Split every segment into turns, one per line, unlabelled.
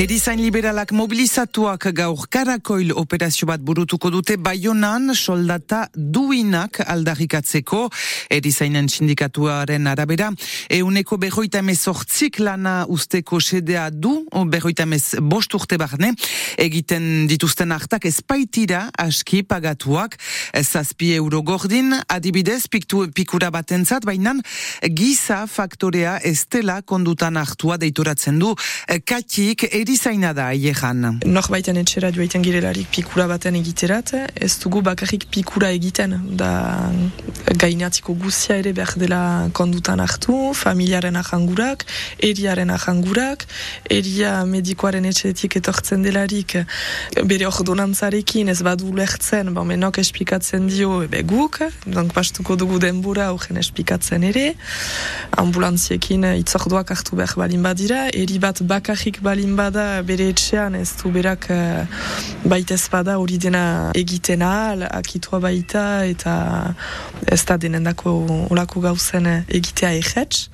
Erizain liberalak mobilizatuak gaur karakoil operazio bat burutuko dute baionan soldata duinak aldarrikatzeko. Erizainen sindikatuaren arabera, euneko berroita emezortzik lana usteko sedea du, berroita emez bost urte barne, egiten dituzten hartak espaitira aski pagatuak, zazpi euro gordin, adibidez piktu, pikura batentzat, baina giza faktorea estela kondutan hartua deituratzen du, katik erizaina da aiejan.
Nor baiten etxera joaiten girelarik pikura baten egiterat, ez dugu bakarrik pikura egiten, da gainatziko guzia ere behar dela kondutan hartu, familiaren ahangurak, eriaren ahangurak, eria medikoaren etxetik etortzen delarik bere ordonantzarekin ez badu lehtzen, ba menok esplikatzen dio ebe guk, donk pastuko dugu denbora horren esplikatzen ere, ambulantziekin itzorduak hartu behar balin badira, eri bat bakarrik balin bada bada bere etxean ez du berak uh, baita ez bada hori dena egiten ahal, akitua baita eta ez da denendako olako gauzen egitea egetz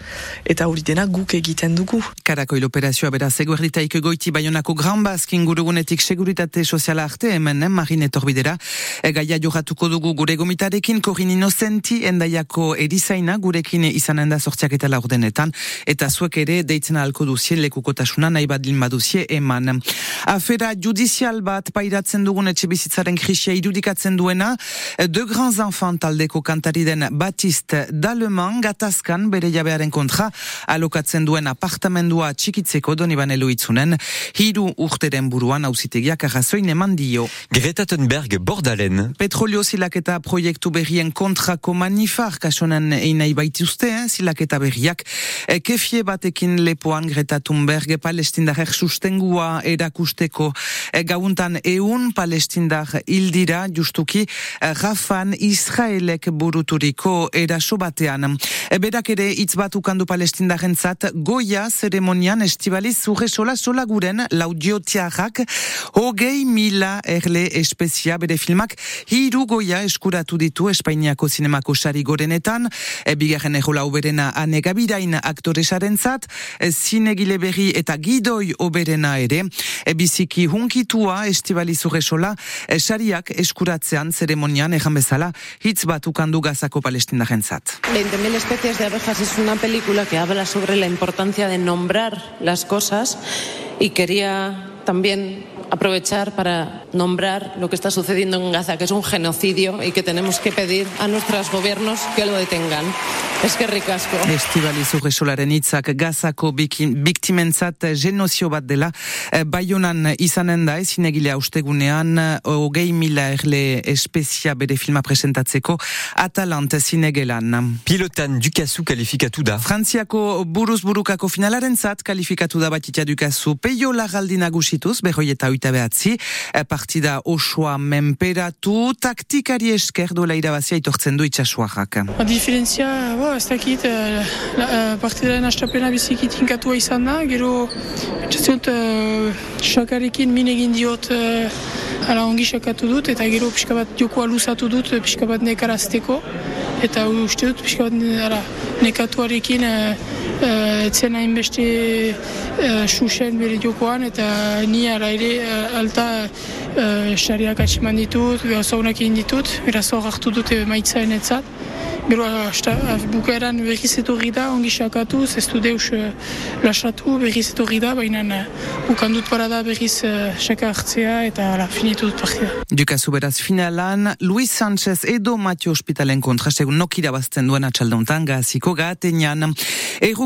eta hori dena guk egiten dugu.
Karakoil operazioa beraz eguerditaik goiti baionako Gran Baskin gurugunetik seguritate soziala arte hemen eh, marine torbidera e, gaia johatuko dugu gure gomitarekin korin inozenti endaiako erizaina gurekin izanen da sortziak eta laurdenetan eta zuek ere deitzen ahalko duzien lekukotasuna nahi badin baduz dosie eman. Afera judizial bat pairatzen dugun etxe bizitzaren krisia irudikatzen duena, de grands enfants taldeko kantari den Batiste Daleman gatazkan bere jabearen kontra alokatzen duen apartamendua txikitzeko doniban eloitzunen, hiru urteren buruan hausitegiak arrazoin eman dio.
Greta Thunberg bordalen.
Petrolio zilaketa proiektu berrien kontrako manifar kasonen einai baituzte, eh? zilaketa berriak. E, kefie batekin lepoan Greta Thunberg palestindarek sustengua erakusteko e, gauntan eun palestindar hildira justuki Rafan Israelek buruturiko eraso batean. E, berak ere hitz bat ukandu palestindaren zat goia zeremonian estibali zure sola sola guren laudiotiarrak hogei mila erle espezia. Bere filmak hiru goia eskuratu ditu Espainiako zinemako sari gorenetan. E, bigarren egola uberena anegabirain aktoresaren zat e, zinegile berri eta gidoi ober berena ere, e, biziki hunkitua estibali zurresola, e, sariak eskuratzean zeremonian ejan bezala, hitz bat ukandu gazako palestina jentzat.
20.000 especies de abejas es una película que habla sobre la importancia de nombrar las cosas y quería también aprovechar para nombrar lo que está sucediendo en Gaza, que es un genocidio y que tenemos que pedir a nuestros gobiernos que lo detengan. Es que ricasco.
Estibali zurresolaren hitzak Gazako biktimentzat genozio bat dela. Eh, Baionan izanen da, ezinegilea ustegunean, hogei mila erle espezia bere filma presentatzeko, Atalant zinegelan.
Pilotan dukazu kalifikatu da.
Frantziako buruz burukako finalaren zat kalifikatu da batitia dukazu. Peio lagaldi nagusituz, behoi eta oita behatzi, eh, partida osoa menperatu, taktikari esker duela irabazia itortzen du itxasuarrak.
A diferentzia, bo, ez dakit, uh, uh, partidaren astapena biziki tinkatua izan da, gero, etxaziont, uh, xakarekin min egin diot, uh, ala ongi xakatu dut, eta gero pixka bat jokoa luzatu dut, pixka bat nekarazteko, eta uste dut pixka bat ala, nekatuarekin uh, etzen hain beste susen bere jokoan eta ni ara ere alta xariak atseman ditut, gauzaunak egin ditut, beraz hor hartu dute maitzaen etzat. Gero, bukaeran berriz etorri da, ongi sakatu, ez du deus lasatu, berriz etorri da, baina ukandut para da berriz saka hartzea eta ala, finitu dut partida.
Dukazu beraz finalan, Luis Sanchez edo Matio Hospitalen kontra, segun nokira bazten duen atxaldauntan, gaziko gatenean.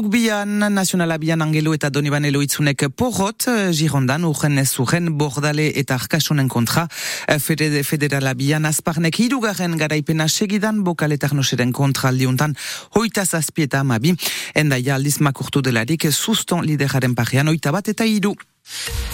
Errukbian, nazionala bian angelo eta doniban eloitzunek porrot, Girondan, urgen ez urgen, bordale eta arkasunen kontra, federala bian azparnek hirugarren garaipena segidan, bokaletak noseren kontraldiuntan hoita zazpi eta amabi, enda aldiz makurtu delarik suston lideraren parean hoita bat eta iru.